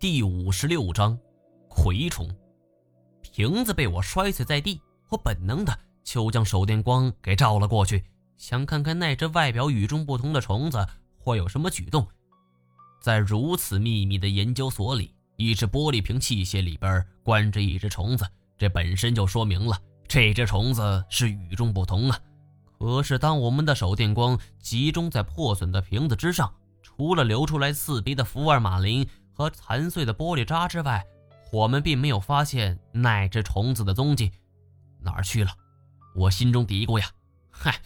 第五十六章，蛔虫。瓶子被我摔碎在地，我本能的就将手电光给照了过去，想看看那只外表与众不同的虫子会有什么举动。在如此秘密的研究所里，一只玻璃瓶器械里边关着一只虫子，这本身就说明了这只虫子是与众不同啊。可是当我们的手电光集中在破损的瓶子之上，除了流出来刺鼻的福尔马林和残碎的玻璃渣之外，我们并没有发现那只虫子的踪迹。哪儿去了？我心中嘀咕呀。嗨，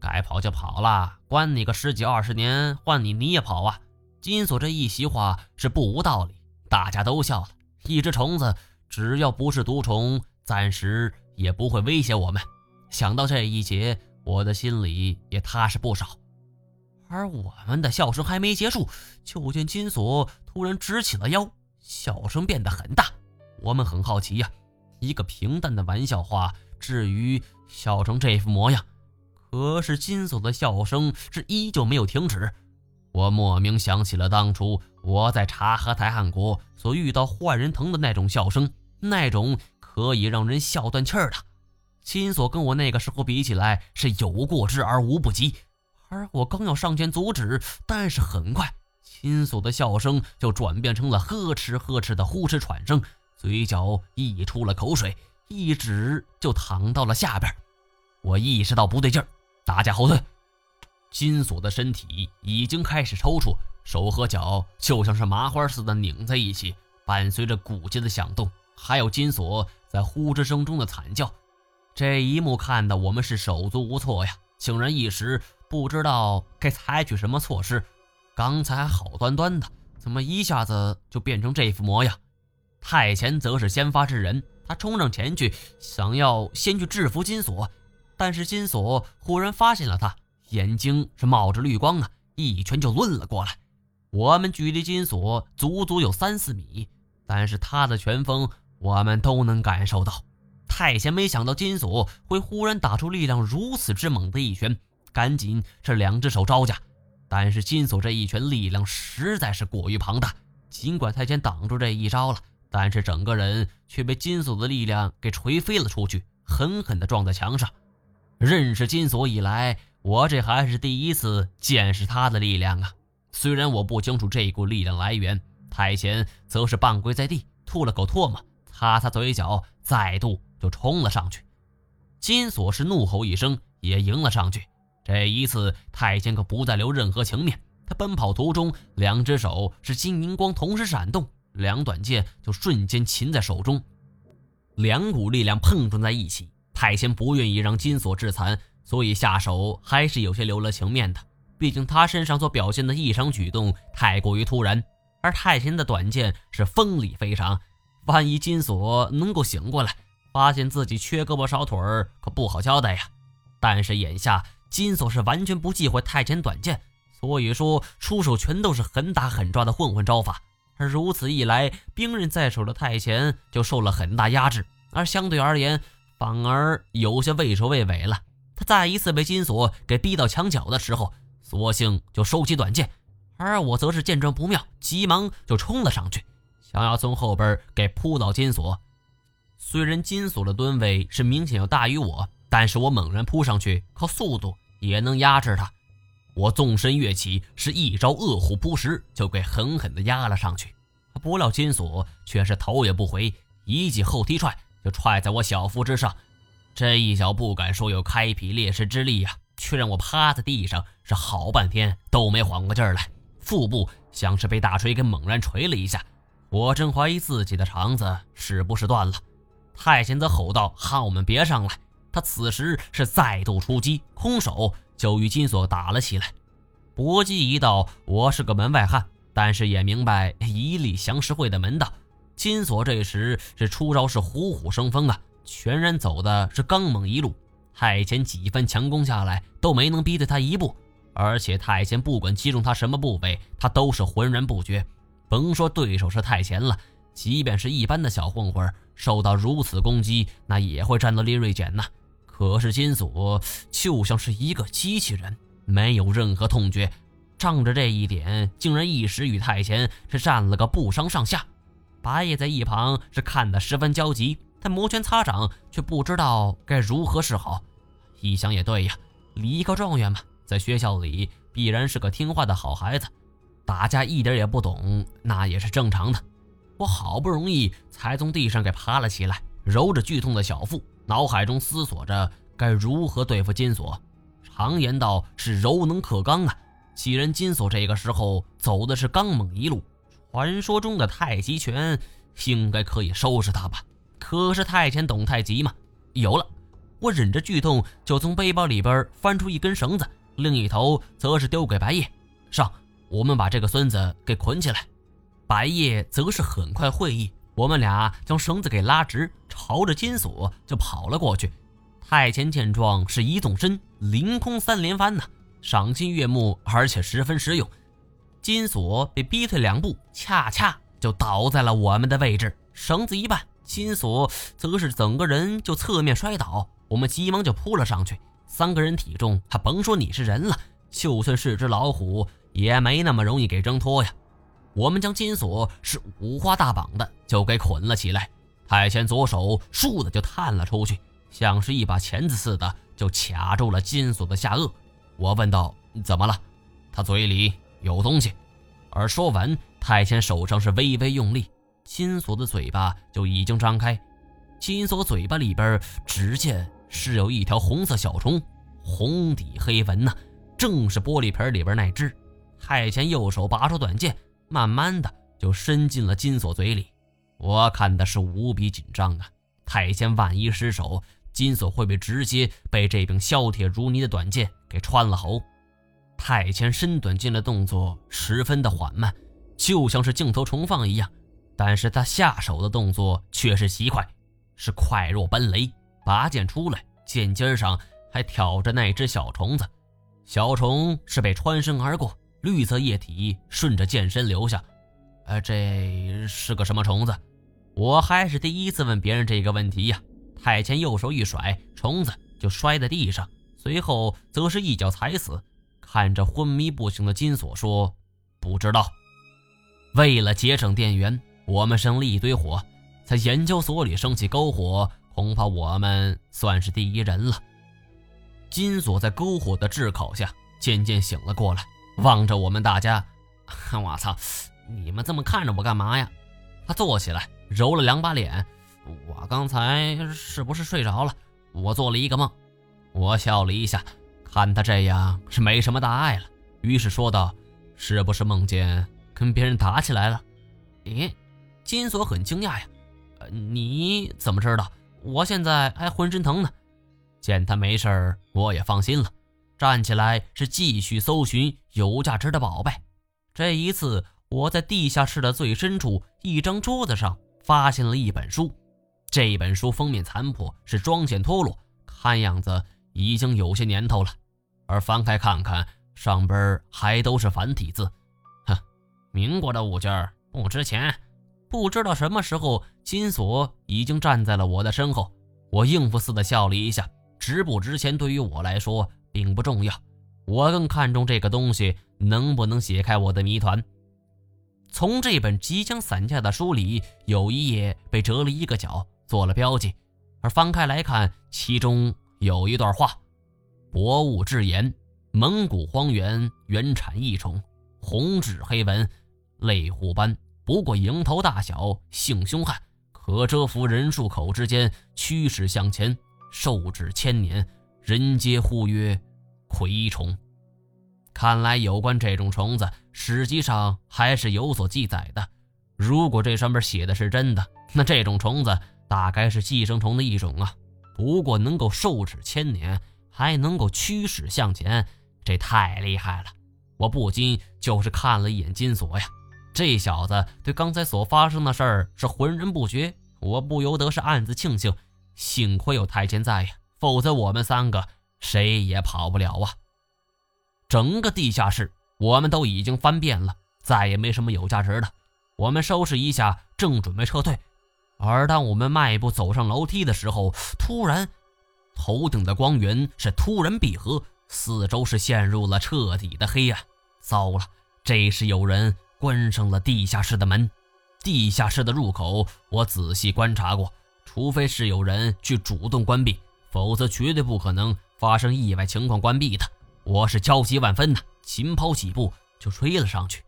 该跑就跑了，关你个十几二十年，换你你也跑啊！金锁这一席话是不无道理，大家都笑了。一只虫子，只要不是毒虫，暂时也不会威胁我们。想到这一节，我的心里也踏实不少。而我们的笑声还没结束，就见金锁突然直起了腰，笑声变得很大。我们很好奇呀，一个平淡的玩笑话，至于笑成这副模样。可是金锁的笑声是依旧没有停止。我莫名想起了当初我在察合台汗国所遇到坏人疼的那种笑声，那种可以让人笑断气儿的。金锁跟我那个时候比起来，是有过之而无不及。而我刚要上前阻止，但是很快，金锁的笑声就转变成了呵哧呵哧的呼哧喘声，嘴角溢出了口水，一指就躺到了下边。我意识到不对劲儿，大家后退。金锁的身体已经开始抽搐，手和脚就像是麻花似的拧在一起，伴随着骨节的响动，还有金锁在呼哧声中的惨叫。这一幕看得我们是手足无措呀，竟然一时。不知道该采取什么措施，刚才还好端端的，怎么一下子就变成这副模样？太前则是先发制人，他冲上前去，想要先去制服金锁，但是金锁忽然发现了他，眼睛是冒着绿光啊，一拳就抡了过来。我们距离金锁足足有三四米，但是他的拳风我们都能感受到。太前没想到金锁会忽然打出力量如此之猛的一拳。赶紧是两只手招架，但是金锁这一拳力量实在是过于庞大。尽管太监挡住这一招了，但是整个人却被金锁的力量给锤飞了出去，狠狠地撞在墙上。认识金锁以来，我这还是第一次见识他的力量啊！虽然我不清楚这股力量来源，太监则是半跪在地，吐了口唾沫，擦擦嘴角，再度就冲了上去。金锁是怒吼一声，也迎了上去。这一次，太监可不再留任何情面。他奔跑途中，两只手是金银光同时闪动，两短剑就瞬间擒在手中。两股力量碰撞在一起，太监不愿意让金锁致残，所以下手还是有些留了情面的。毕竟他身上所表现的异常举动太过于突然，而太监的短剑是锋利非常，万一金锁能够醒过来，发现自己缺胳膊少腿儿，可不好交代呀。但是眼下。金锁是完全不忌讳太监短剑，所以说出手全都是狠打狠抓的混混招法。而如此一来，兵刃在手的太监就受了很大压制，而相对而言，反而有些畏首畏尾了。他再一次被金锁给逼到墙角的时候，索性就收起短剑，而我则是见状不妙，急忙就冲了上去，想要从后边给扑倒金锁。虽然金锁的吨位是明显要大于我。但是我猛然扑上去，靠速度也能压制他。我纵身跃起，是一招饿虎扑食，就给狠狠地压了上去。不料金锁却是头也不回，一记后踢踹就踹在我小腹之上。这一脚不敢说有开辟裂石之力呀，却让我趴在地上是好半天都没缓过劲儿来。腹部像是被大锤给猛然锤了一下，我正怀疑自己的肠子是不是断了。太监则吼道：“喊我们别上来！”他此时是再度出击，空手就与金锁打了起来。搏击一道，我是个门外汉，但是也明白以礼降实会的门道。金锁这时是出招是虎虎生风啊，全然走的是刚猛一路。太监几番强攻下来都没能逼得他一步，而且太监不管击中他什么部位，他都是浑然不觉。甭说对手是太监了，即便是一般的小混混，受到如此攻击，那也会战斗力锐减呐。可是金锁就像是一个机器人，没有任何痛觉，仗着这一点，竟然一时与太监是战了个不相上下，白夜在一旁是看得十分焦急，他摩拳擦掌，却不知道该如何是好。一想也对呀，理科状元嘛，在学校里必然是个听话的好孩子，打架一点也不懂，那也是正常的。我好不容易才从地上给爬了起来，揉着剧痛的小腹，脑海中思索着该如何对付金锁。常言道是柔能克刚啊，既然金锁这个时候走的是刚猛一路。传说中的太极拳应该可以收拾他吧？可是太监懂太极吗？有了，我忍着剧痛就从背包里边翻出一根绳子，另一头则是丢给白夜。上，我们把这个孙子给捆起来。白夜则是很快会意，我们俩将绳子给拉直，朝着金锁就跑了过去。太监见状是一纵身，凌空三连翻呐，赏心悦目，而且十分实用。金锁被逼退两步，恰恰就倒在了我们的位置。绳子一绊，金锁则是整个人就侧面摔倒。我们急忙就扑了上去。三个人体重，还甭说你是人了，就算是只老虎，也没那么容易给挣脱呀。我们将金锁是五花大绑的就给捆了起来。太监左手倏地就探了出去，像是一把钳子似的，就卡住了金锁的下颚。我问道：“怎么了？”他嘴里。有东西，而说完，太监手上是微微用力，金锁的嘴巴就已经张开。金锁嘴巴里边，只见是有一条红色小虫，红底黑纹呢，正是玻璃瓶里边那只。太监右手拔出短剑，慢慢的就伸进了金锁嘴里。我看的是无比紧张啊！太监万一失手，金锁会被直接被这柄削铁如泥的短剑给穿了喉。太监伸短剑的动作十分的缓慢，就像是镜头重放一样，但是他下手的动作却是极快，是快若奔雷。拔剑出来，剑尖上还挑着那只小虫子，小虫是被穿身而过，绿色液体顺着剑身流下。呃，这是个什么虫子？我还是第一次问别人这个问题呀。太监右手一甩，虫子就摔在地上，随后则是一脚踩死。看着昏迷不醒的金锁说：“不知道。”为了节省电源，我们生了一堆火，在研究所里升起篝火，恐怕我们算是第一人了。金锁在篝火的炙烤下渐渐醒了过来，望着我们大家：“ 我操，你们这么看着我干嘛呀？”他坐起来，揉了两把脸：“我刚才是不是睡着了？我做了一个梦。”我笑了一下。看他这样是没什么大碍了，于是说道：“是不是梦见跟别人打起来了？”咦，金锁很惊讶呀，“你怎么知道？我现在还浑身疼呢。”见他没事我也放心了，站起来是继续搜寻有价值的宝贝。这一次，我在地下室的最深处一张桌子上发现了一本书，这本书封面残破，是装线脱落，看样子已经有些年头了。而翻开看看，上边还都是繁体字。哼，民国的物件不值钱。不知道什么时候，金锁已经站在了我的身后。我应付似的笑了一下，值不值钱对于我来说并不重要，我更看重这个东西能不能解开我的谜团。从这本即将散架的书里，有一页被折了一个角，做了标记。而翻开来看，其中有一段话。博物志言：蒙古荒原原产异虫，红指黑纹，类虎斑，不过蝇头大小，性凶悍，可蛰伏人数口之间，驱使向前，受指千年，人皆呼曰蛔虫。看来有关这种虫子，史籍上还是有所记载的。如果这上面写的是真的，那这种虫子大概是寄生虫的一种啊。不过能够受指千年。还能够驱使向前，这太厉害了！我不禁就是看了一眼金锁呀，这小子对刚才所发生的事儿是浑然不觉，我不由得是暗自庆幸，幸亏有太监在呀，否则我们三个谁也跑不了啊！整个地下室我们都已经翻遍了，再也没什么有价值的。我们收拾一下，正准备撤退，而当我们迈步走上楼梯的时候，突然。头顶的光源是突然闭合，四周是陷入了彻底的黑暗。糟了，这是有人关上了地下室的门。地下室的入口我仔细观察过，除非是有人去主动关闭，否则绝对不可能发生意外情况关闭的。我是焦急万分呐，紧跑几步就追了上去。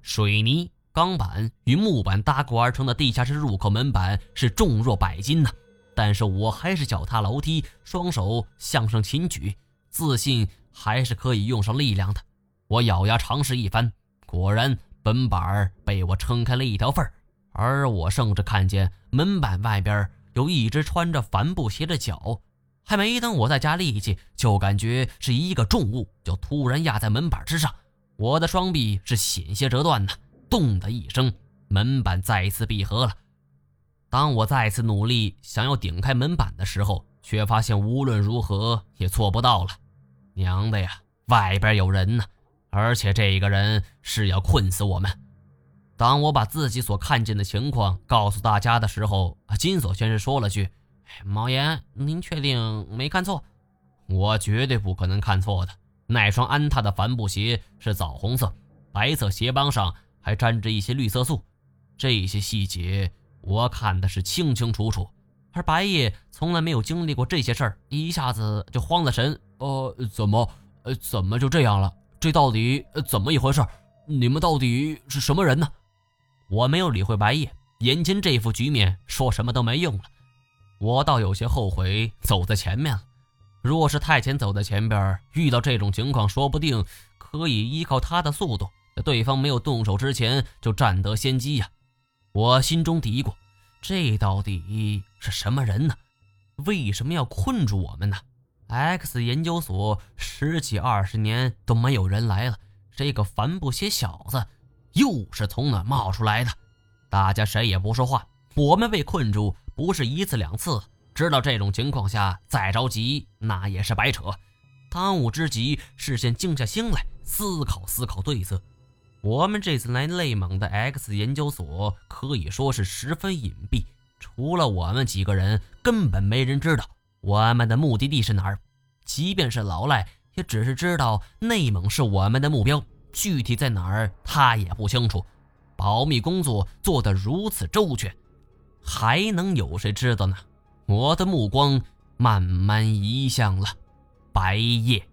水泥、钢板与木板搭固而成的地下室入口门板是重若百斤呐，但是我还是脚踏楼梯，双手向上轻举，自信还是可以用上力量的。我咬牙尝试一番，果然。门板被我撑开了一条缝儿，而我甚至看见门板外边有一只穿着帆布鞋的脚。还没等我再加力气，就感觉是一个重物就突然压在门板之上，我的双臂是险些折断呢。咚的一声，门板再次闭合了。当我再次努力想要顶开门板的时候，却发现无论如何也做不到了。娘的呀，外边有人呢！而且这个人是要困死我们。当我把自己所看见的情况告诉大家的时候，金锁先生说了句：“毛岩，您确定没看错？我绝对不可能看错的。那双安踏的帆布鞋是枣红色，白色鞋帮上还沾着一些绿色素，这些细节我看的是清清楚楚。而白夜从来没有经历过这些事儿，一下子就慌了神。呃，怎么，呃，怎么就这样了？”这到底怎么一回事？你们到底是什么人呢？我没有理会白夜，眼前这副局面说什么都没用了。我倒有些后悔走在前面了。若是太前走在前边，遇到这种情况，说不定可以依靠他的速度，在对方没有动手之前就占得先机呀。我心中嘀咕：这到底是什么人呢？为什么要困住我们呢？X 研究所十几二十年都没有人来了，这个帆布鞋小子又是从哪冒出来的？大家谁也不说话。我们被困住不是一次两次，知道这种情况下再着急那也是白扯。当务之急是先静下心来思考思考对策。我们这次来内蒙的 X 研究所可以说是十分隐蔽，除了我们几个人，根本没人知道。我们的目的地是哪儿？即便是老赖，也只是知道内蒙是我们的目标，具体在哪儿他也不清楚。保密工作做得如此周全，还能有谁知道呢？我的目光慢慢移向了白夜。